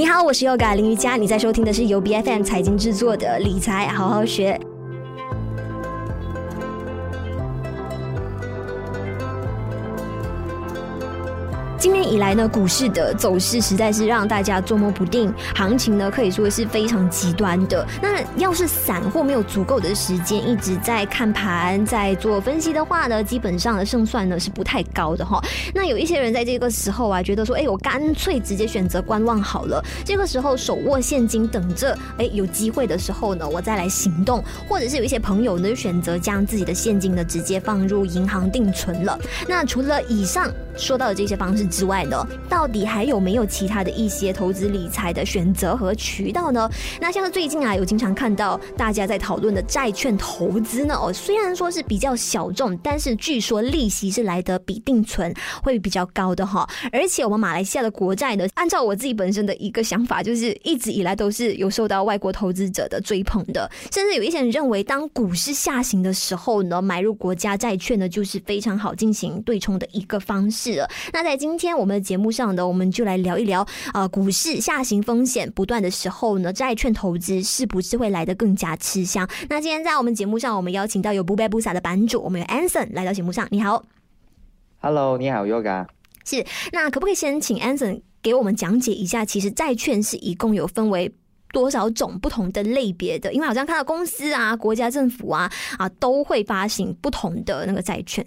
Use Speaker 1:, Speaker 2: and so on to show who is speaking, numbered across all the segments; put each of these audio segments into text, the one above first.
Speaker 1: 你好，我是 Yoga 林瑜伽，你在收听的是由 BFM 财经制作的理财好好学。以来呢，股市的走势实在是让大家捉摸不定，行情呢可以说是非常极端的。那要是散户没有足够的时间一直在看盘、在做分析的话呢，基本上的胜算呢是不太高的哈。那有一些人在这个时候啊，觉得说，哎，我干脆直接选择观望好了。这个时候手握现金，等着，哎，有机会的时候呢，我再来行动。或者是有一些朋友呢，就选择将自己的现金呢直接放入银行定存了。那除了以上说到的这些方式之外呢，到底还有没有其他的一些投资理财的选择和渠道呢？那像是最近啊，有经常看到大家在讨论的债券投资呢，哦，虽然说是比较小众，但是据说利息是来得比定存会比较高的哈。而且我们马来西亚的国债呢，按照我自己本身的一个想法，就是一直以来都是有受到外国投资者的追捧的，甚至有一些人认为，当股市下行的时候呢，买入国家债券呢，就是非常好进行对冲的一个方式了。那在今天我们的节目上呢，我们就来聊一聊啊、呃，股市下行风险不断的时候呢，债券投资是不是会来得更加吃香？那今天在我们节目上，我们邀请到有 Bubebusa 的版主，我们有 Anson 来到节目上。你好
Speaker 2: ，Hello，你好，Yoga。
Speaker 1: 是，那可不可以先请 Anson 给我们讲解一下，其实债券是一共有分为多少种不同的类别的？因为好像看到公司啊、国家政府啊啊都会发行不同的那个债券。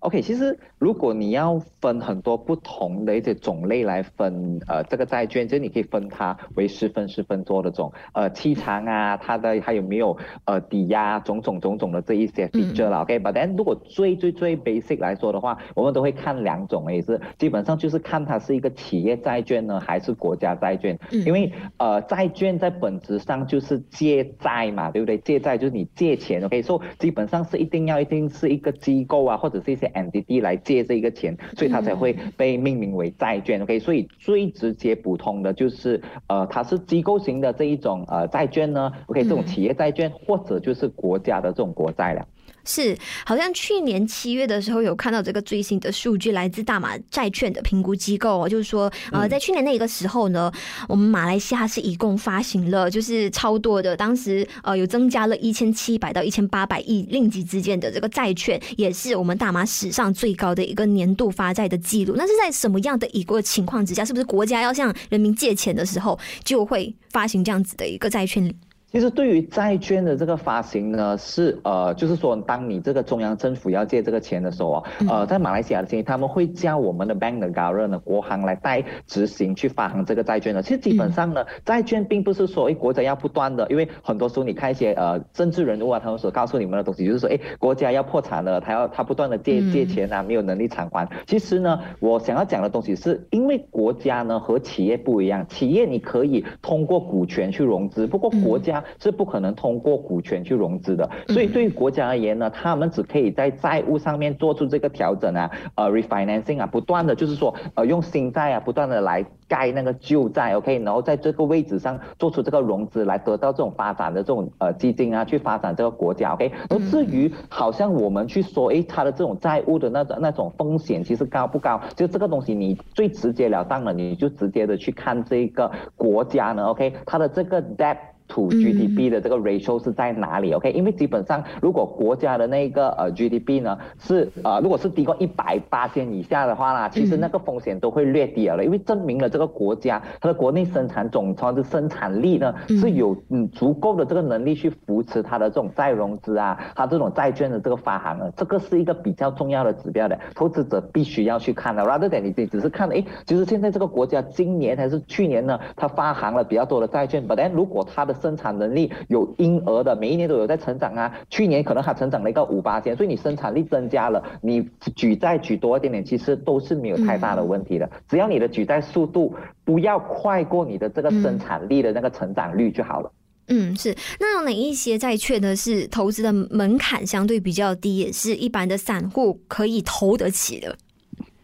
Speaker 2: OK，其实如果你要分很多不同的一些种类来分，呃，这个债券，就是你可以分它为十分十分多的种，呃，期长啊，它的还有没有呃抵押，种种种种的这一些 feature 了。OK，but then 如果最最最 basic 来说的话，我们都会看两种，也是基本上就是看它是一个企业债券呢，还是国家债券。因为呃，债券在本质上就是借债嘛，对不对？借债就是你借钱，OK，所以基本上是一定要一定是一个机构啊，或者是一些。Entity 来借这个钱，所以它才会被命名为债券。OK，所以最直接普通的就是，呃，它是机构型的这一种呃债券呢。OK，这种企业债券或者就是国家的这种国债了。
Speaker 1: 是，好像去年七月的时候有看到这个最新的数据，来自大马债券的评估机构，就是说，呃，在去年那个时候呢，我们马来西亚是一共发行了就是超多的，当时呃有增加了一千七百到一千八百亿令吉之间的这个债券，也是我们大马史上最高的一个年度发债的记录。那是在什么样的一个情况之下？是不是国家要向人民借钱的时候，就会发行这样子的一个债券？
Speaker 2: 其实对于债券的这个发行呢，是呃，就是说，当你这个中央政府要借这个钱的时候啊，呃，在马来西亚的情况，他们会叫我们的 Bank Negara 呢，国行来代执行去发行这个债券的。其实基本上呢，债券并不是说哎国家要不断的，因为很多时候你看一些呃政治人物啊，他们所告诉你们的东西，就是说哎国家要破产了，他要他不断的借借钱啊，没有能力偿还。其实呢，我想要讲的东西是因为国家呢和企业不一样，企业你可以通过股权去融资，不过国家。是不可能通过股权去融资的，所以对于国家而言呢，他们只可以在债务上面做出这个调整啊，呃，refinancing 啊，不断的就是说，呃，用新债啊，不断的来盖那个旧债，OK，然后在这个位置上做出这个融资，来得到这种发展的这种呃基金啊，去发展这个国家，OK。而至于好像我们去说，诶，它的这种债务的那种那种风险其实高不高？就这个东西，你最直截了当的，你就直接的去看这个国家呢，OK，它的这个 debt。To GDP 的这个 ratio 是在哪里？OK，因为基本上如果国家的那个呃 GDP 呢是呃如果是低过一百八千以下的话啦，其实那个风险都会略低了，因为证明了这个国家它的国内生产总值的生产力呢是有嗯足够的这个能力去扶持它的这种再融资啊，它这种债券的这个发行啊，这个是一个比较重要的指标的，投资者必须要去看的。Rather than 你只是看诶，其实现在这个国家今年还是去年呢，它发行了比较多的债券，but then 如果它的生产能力有婴儿的，每一年都有在成长啊。去年可能还成长了一个五八千，所以你生产力增加了，你举债举多一点点，其实都是没有太大的问题的。只要你的举债速度不要快过你的这个生产力的那个成长率就好了。
Speaker 1: 嗯，是。那有哪一些债券呢？是投资的门槛相对比较低，也是一般的散户可以投得起的？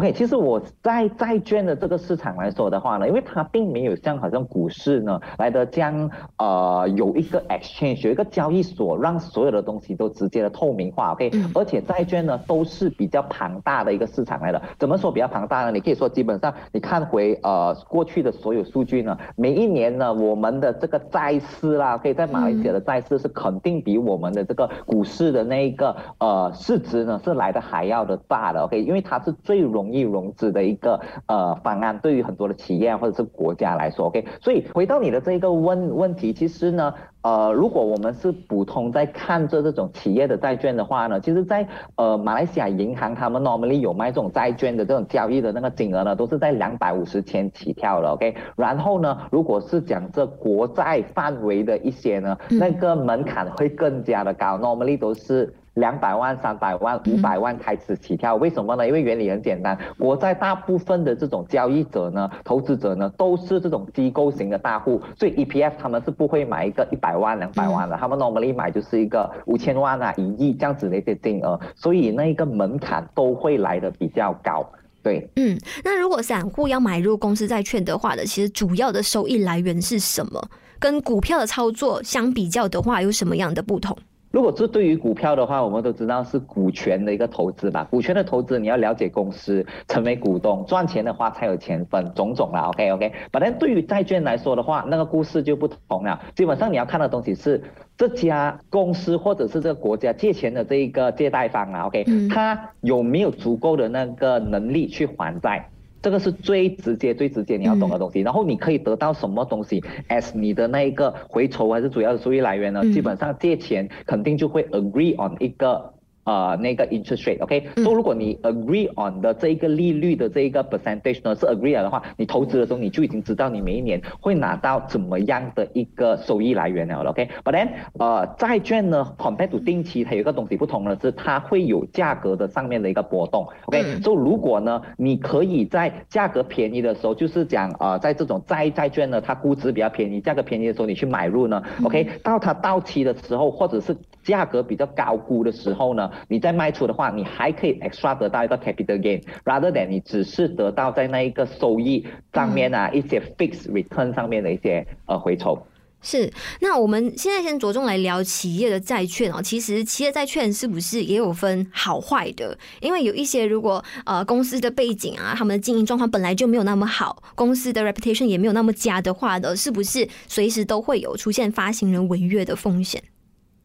Speaker 2: OK，其实我在债券的这个市场来说的话呢，因为它并没有像好像股市呢来的这样呃有一个 exchange 有一个交易所，让所有的东西都直接的透明化。OK，而且债券呢都是比较庞大的一个市场来的。怎么说比较庞大呢？你可以说基本上你看回呃过去的所有数据呢，每一年呢我们的这个债市啦，可以在马来西亚的债市是肯定比我们的这个股市的那一个呃市值呢是来的还要的大的。OK，因为它是最容容易融资的一个呃方案，对于很多的企业或者是国家来说，OK。所以回到你的这个问问题，其实呢，呃，如果我们是普通在看着这种企业的债券的话呢，其实在呃马来西亚银行，他们 normally 有卖这种债券的这种交易的那个金额呢，都是在两百五十千起跳了，OK。然后呢，如果是讲这国债范围的一些呢，那个门槛会更加的高，normally 都是。两百万、三百万、五百万开始起跳，为什么呢？因为原理很简单，国债大部分的这种交易者呢、投资者呢，都是这种机构型的大户，所以 EPF 他们是不会买一个一百万、两百万的，他们 normally 买就是一个五千万啊、一亿这样子的一些金额，所以那一个门槛都会来的比较高。对，
Speaker 1: 嗯，那如果散户要买入公司债券的话呢，其实主要的收益来源是什么？跟股票的操作相比较的话，有什么样的不同？
Speaker 2: 如果是对于股票的话，我们都知道是股权的一个投资吧。股权的投资，你要了解公司，成为股东，赚钱的话才有钱分，种种啦。OK OK。反正对于债券来说的话，那个故事就不同了。基本上你要看的东西是这家公司或者是这个国家借钱的这一个借贷方啊。OK，他有没有足够的那个能力去还债？这个是最直接、最直接你要懂的东西，然后你可以得到什么东西？as 你的那一个回酬还是主要的收益来源呢？基本上借钱肯定就会 agree on 一个。呃，那个 interest rate，OK，所以如果你 agree on 的这一个利率的这一个 percentage 呢是 agree 了的话，你投资的时候你就已经知道你每一年会拿到怎么样的一个收益来源了，OK，but then 呃债券呢 compared to 定期，它有一个东西不同的是它会有价格的上面的一个波动，OK，所以如果呢你可以在价格便宜的时候，就是讲呃在这种债债券呢它估值比较便宜，价格便宜的时候你去买入呢，OK，到它到期的时候或者是价格比较高估的时候呢，你再卖出的话，你还可以 extra 得到一个 capital gain，rather than 你只是得到在那一个收益上面啊、嗯、一些 fixed return 上面的一些呃回酬。
Speaker 1: 是，那我们现在先着重来聊企业的债券哦。其实企业债券是不是也有分好坏的？因为有一些如果呃公司的背景啊，他们的经营状况本来就没有那么好，公司的 reputation 也没有那么佳的话呢，是不是随时都会有出现发行人违约的风险？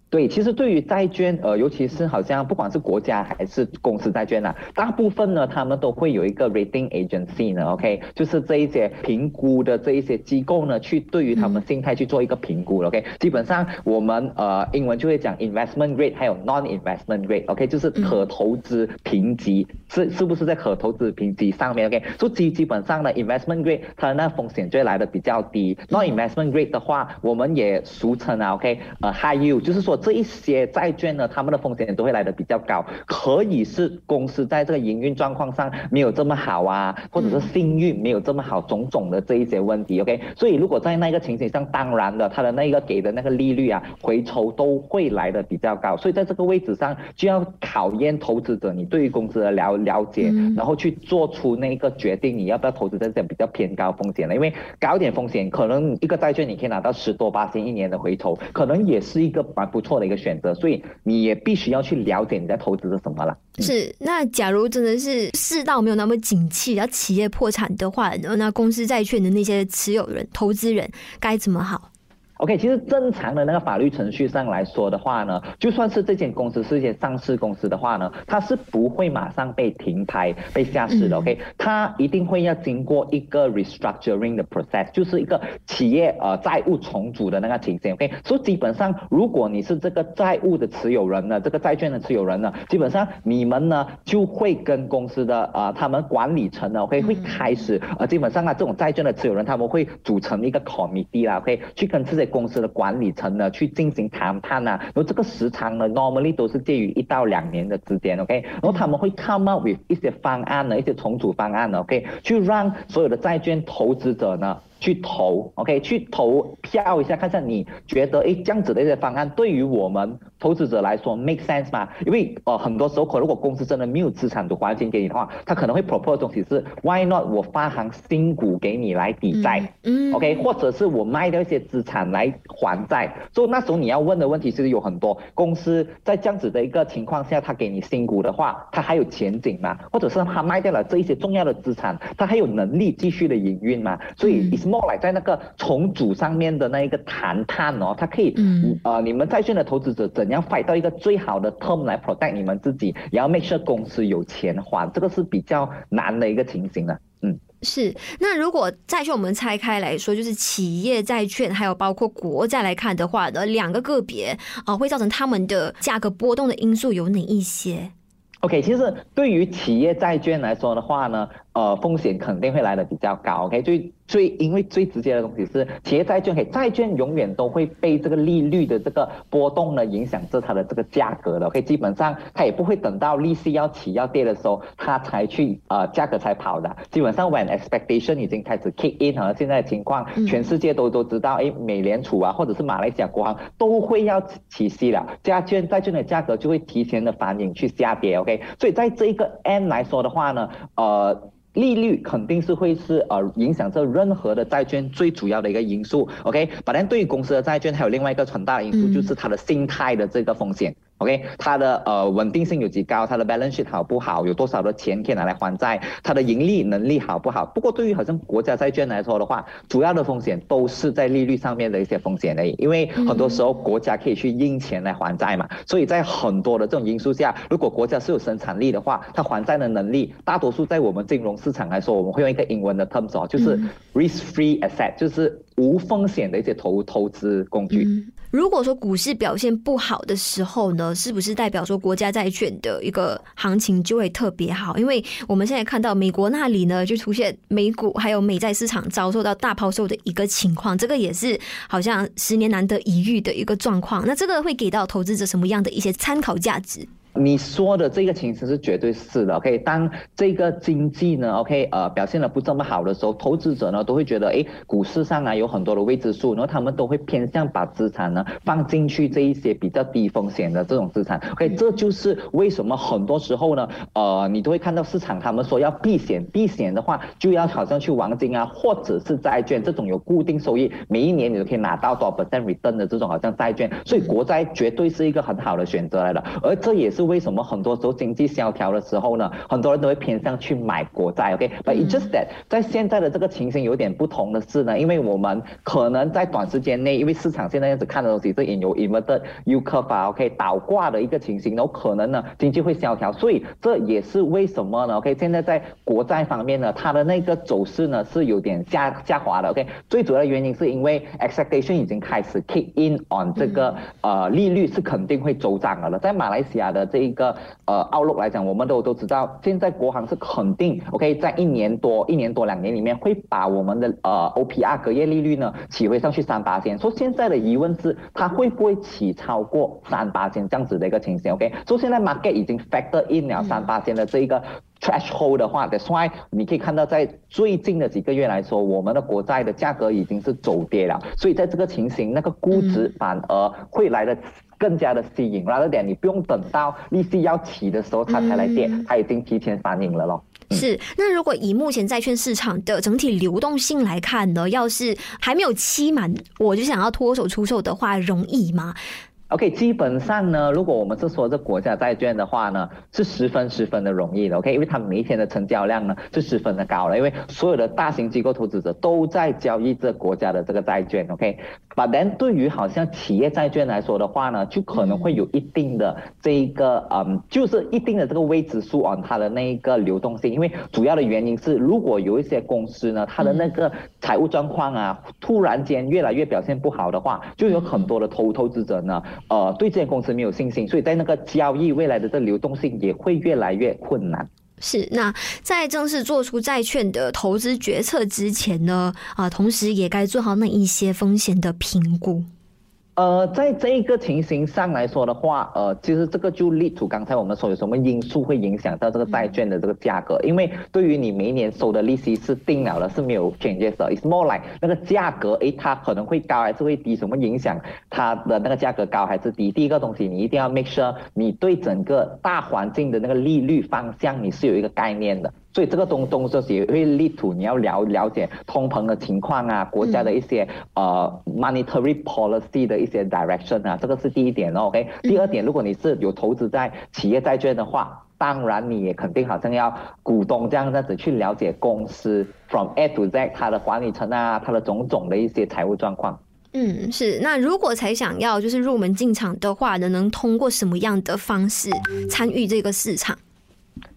Speaker 2: 对，其实对于债券，呃，尤其是好像不管是国家还是公司债券呐、啊，大部分呢，他们都会有一个 rating agency 呢，OK，就是这一些评估的这一些机构呢，去对于他们信贷去做一个评估，OK，基本上我们呃英文就会讲 investment rate 还有 non-investment rate，OK，就是可投资评级是是不是在可投资评级上面，OK，所以基基本上呢，investment rate 它的那风险就会来的比较低，non-investment rate 的话，我们也俗称啊，OK，呃 high yield，就是说。这一些债券呢，他们的风险都会来的比较高，可以是公司在这个营运状况上没有这么好啊，或者是信誉没有这么好，种种的这一些问题。OK，所以如果在那个情形上，当然的，他的那个给的那个利率啊，回酬都会来的比较高。所以在这个位置上，就要考验投资者你对于公司的了了解，然后去做出那个决定，你要不要投资这些比较偏高风险的？因为高一点风险，可能一个债券你可以拿到十多八千一年的回酬，可能也是一个蛮不错。的一个选择，所以你也必须要去了解你在投资的什么了。
Speaker 1: 是，那假如真的是世道没有那么景气，然后企业破产的话，那公司债券的那些持有人、投资人该怎么好
Speaker 2: ？OK，其实正常的那个法律程序上来说的话呢，就算是这间公司是一间上市公司的话呢，它是不会马上被停牌、被下市的。OK，它一定会要经过一个 restructuring 的 process，就是一个企业呃债务重组的那个情形。OK，所以基本上如果你是这个债务的持有人呢，这个债券的持有人呢，基本上你们呢就会跟公司的呃他们管理层呢，OK 会开始呃基本上啊这种债券的持有人他们会组成一个 committee 啦，OK 去跟这些。公司的管理层呢，去进行谈判呐、啊，然后这个时长呢，normally 都是介于一到两年的之间，OK，然后他们会 come up with 一些方案呢，一些重组方案呢，OK，去让所有的债券投资者呢。去投，OK，去投票一下，看一下你觉得诶这样子的一些方案对于我们投资者来说 make sense 吗？因为呃很多时候，可如果公司真的没有资产的还钱给你的话，他可能会 propose 的东西是 why not 我发行新股给你来抵债，嗯，嗯，OK，或者是我卖掉一些资产来还债。所以那时候你要问的问题其实有很多，公司在这样子的一个情况下，他给你新股的话，他还有前景吗？或者是他卖掉了这一些重要的资产，他还有能力继续的营运吗？所以 more like 在那个重组上面的那一个谈判哦，它可以，嗯，呃，你们债券的投资者怎样 fight 到一个最好的 term 来 protect 你们自己，然后 make sure 公司有钱还，这个是比较难的一个情形了，嗯。
Speaker 1: 是，那如果债券我们拆开来说，就是企业债券，还有包括国债来看的话呢，两个个别啊、呃，会造成他们的价格波动的因素有哪一些
Speaker 2: ？OK，其实对于企业债券来说的话呢，呃，风险肯定会来的比较高。OK，最最因为最直接的东西是企业债券，给债券永远都会被这个利率的这个波动呢影响着它的这个价格的。OK，基本上它也不会等到利息要起要跌的时候，它才去呃价格才跑的。基本上 when expectation 已经开始 kick in 和现在的情况，全世界都都知道，诶，美联储啊或者是马来西亚国行都会要起息了，债券债券的价格就会提前的反应去下跌。OK，所以在这一个 end 来说的话呢，呃。利率肯定是会是呃影响这任何的债券最主要的一个因素，OK，反正对于公司的债券还有另外一个很大的因素，就是它的信贷的这个风险。OK，它的呃稳定性有几高，它的 balance sheet 好不好，有多少的钱可以拿来还债，它的盈利能力好不好？不过对于好像国家债券来说的话，主要的风险都是在利率上面的一些风险而已，因为很多时候国家可以去印钱来还债嘛，所以在很多的这种因素下，如果国家是有生产力的话，它还债的能力，大多数在我们金融市场来说，我们会用一个英文的 terms 哦，就是 risk-free asset，就是无风险的一些投投资工具。
Speaker 1: 如果说股市表现不好的时候呢，是不是代表说国家债券的一个行情就会特别好？因为我们现在看到美国那里呢，就出现美股还有美债市场遭受到大抛售的一个情况，这个也是好像十年难得一遇的一个状况。那这个会给到投资者什么样的一些参考价值？
Speaker 2: 你说的这个情形是绝对是的，OK。当这个经济呢，OK，呃，表现的不这么好的时候，投资者呢都会觉得，哎，股市上啊有很多的未知数，然后他们都会偏向把资产呢放进去这一些比较低风险的这种资产，OK。这就是为什么很多时候呢，呃，你都会看到市场他们说要避险，避险的话就要好像去黄金啊，或者是债券这种有固定收益，每一年你都可以拿到多少 percent return 的这种好像债券，所以国债绝对是一个很好的选择来的，而这也是。为什么很多时候经济萧条的时候呢，很多人都会偏向去买国债？OK，but it's just that 在现在的这个情形有点不同的是呢，因为我们可能在短时间内，因为市场现在样子看的东西是引有 inverted yield curve OK 倒挂的一个情形，然后可能呢经济会萧条，所以这也是为什么呢？OK，现在在国债方面呢，它的那个走势呢是有点下下滑的。OK，最主要的原因是因为 expectation 已经开始 kick in on 这个呃利率是肯定会走涨了，在马来西亚的。这一个呃，outlook 来讲，我们都都知道，现在国行是肯定 OK，在一年多、一年多两年里面，会把我们的呃 OPR 隔夜利率呢起回上去三八线。说现在的疑问是，它会不会起超过三八线这样子的一个情形？OK，所以现在 market 已经 factor in 了三八线的这一个 threshold 的话，that's why 你可以看到在最近的几个月来说，我们的国债的价格已经是走跌了。所以在这个情形，那个估值反而会来的。更加的吸引，然后点你不用等到利息要起的时候，它才来跌，它已经提前反应了咯。
Speaker 1: 嗯、是，那如果以目前债券市场的整体流动性来看呢，要是还没有期满，我就想要脱手出售的话，容易吗
Speaker 2: ？OK，基本上呢，如果我们是说这国家债券的话呢，是十分十分的容易的。OK，因为它每一天的成交量呢是十分的高了，因为所有的大型机构投资者都在交易这国家的这个债券。OK，but then 对于好像企业债券来说的话呢，就可能会有一定的这一个嗯，就是一定的这个未知数啊，它的那一个流动性。因为主要的原因是，如果有一些公司呢，它的那个财务状况啊，突然间越来越表现不好的话，就有很多的投投资者呢。呃，对这些公司没有信心，所以在那个交易未来的这流动性也会越来越困难。
Speaker 1: 是，那在正式做出债券的投资决策之前呢，啊、同时也该做好那一些风险的评估。
Speaker 2: 呃，在这一个情形上来说的话，呃，其实这个就 lead to 刚才我们说有什么因素会影响到这个债券的这个价格，因为对于你每一年收的利息是定了的，是没有 changes 的，it's more like 那个价格，诶，它可能会高还是会低，什么影响它的那个价格高还是低？第一个东西你一定要 make sure 你对整个大环境的那个利率方向你是有一个概念的。所以这个东东西也会 lead to 你要了了解通膨的情况啊，国家的一些、嗯、呃 monetary policy 的一些 direction 啊，这个是第一点哦，OK。第二点，如果你是有投资在企业债券的话，当然你也肯定好像要股东这样子去了解公司 from A to Z 它的管理层啊，它的种种的一些财务状况。
Speaker 1: 嗯，是。那如果才想要就是入门进场的话呢，能通过什么样的方式参与这个市场？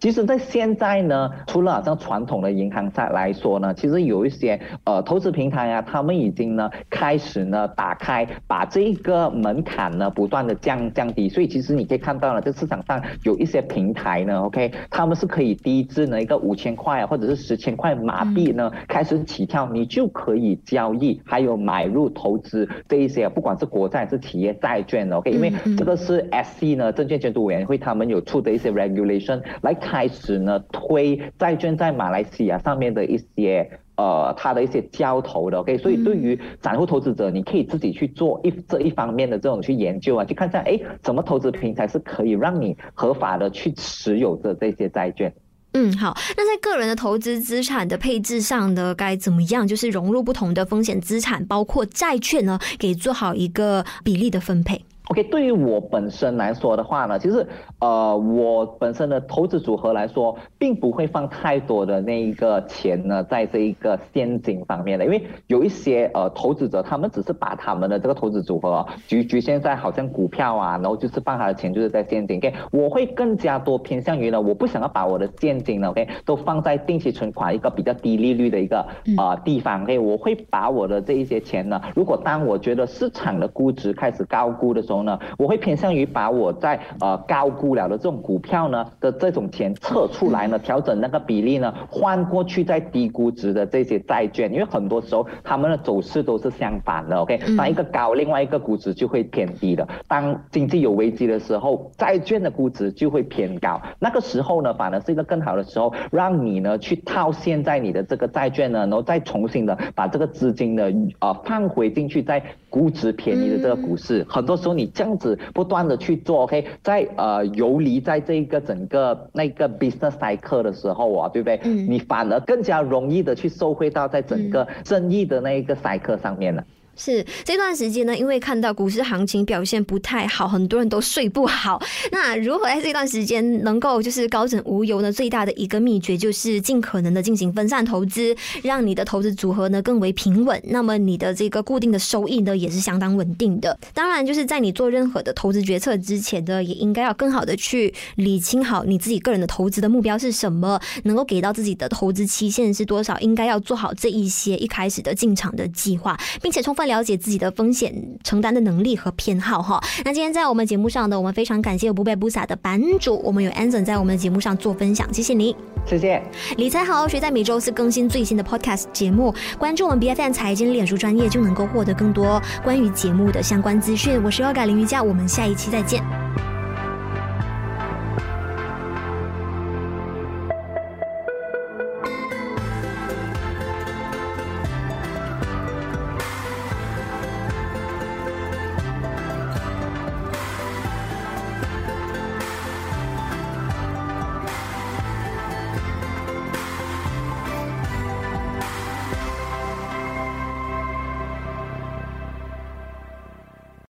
Speaker 2: 其实，在现在呢，除了好像传统的银行上来说呢，其实有一些呃投资平台啊，他们已经呢开始呢打开，把这个门槛呢不断的降降低。所以其实你可以看到了，这市场上有一些平台呢，OK，他们是可以低至呢一个五千块啊，或者是十千块马币呢开始起跳，你就可以交易，还有买入投资这一些，不管是国债还是企业债券，OK，因为这个是 SC 呢证券监督委员会他们有出的一些 regulation。来开始呢，推债券在马来西亚上面的一些呃，它的一些交投的，OK，所以对于散户投资者，你可以自己去做一这一方面的这种去研究啊，去看一下，哎，什么投资平台是可以让你合法的去持有着这些债券。
Speaker 1: 嗯，好，那在个人的投资资产的配置上呢，该怎么样？就是融入不同的风险资产，包括债券呢，给做好一个比例的分配。
Speaker 2: OK，对于我本身来说的话呢，其实呃，我本身的投资组合来说，并不会放太多的那一个钱呢，在这一个现金方面的，因为有一些呃投资者，他们只是把他们的这个投资组合局局限在好像股票啊，然后就是放他的钱就是在现金。OK，我会更加多偏向于呢，我不想要把我的现金呢，OK，都放在定期存款一个比较低利率的一个呃地方。OK，我会把我的这一些钱呢，如果当我觉得市场的估值开始高估的时候，呢，我会偏向于把我在呃高估了的这种股票呢的这种钱撤出来呢，调整那个比例呢，换过去在低估值的这些债券，因为很多时候他们的走势都是相反的。OK，当一个高，另外一个估值就会偏低的。当经济有危机的时候，债券的估值就会偏高。那个时候呢，反而是一个更好的时候，让你呢去套现在你的这个债券呢，然后再重新的把这个资金呢呃放回进去，在估值便宜的这个股市。很多时候你。这样子不断的去做，OK，在呃游离在这个整个那个 business cycle 的时候啊，对不对？嗯。你反而更加容易的去受惠到在整个生意的那一个 cycle 上面了。
Speaker 1: 是这段时间呢，因为看到股市行情表现不太好，很多人都睡不好。那如何在这段时间能够就是高枕无忧呢？最大的一个秘诀就是尽可能的进行分散投资，让你的投资组合呢更为平稳。那么你的这个固定的收益呢也是相当稳定的。当然，就是在你做任何的投资决策之前呢，也应该要更好的去理清好你自己个人的投资的目标是什么，能够给到自己的投资期限是多少，应该要做好这一些一开始的进场的计划，并且充分。了解自己的风险承担的能力和偏好哈。那今天在我们节目上呢，我们非常感谢不被不撒的版主，我们有 Anson 在我们的节目上做分享，谢谢您，
Speaker 2: 谢谢。
Speaker 1: 理财好好学在每周四更新最新的 Podcast 节目，关注我们 B F N 财经脸书专业就能够获得更多关于节目的相关资讯。我是 Yoga 林瑜伽，我们下一期再见。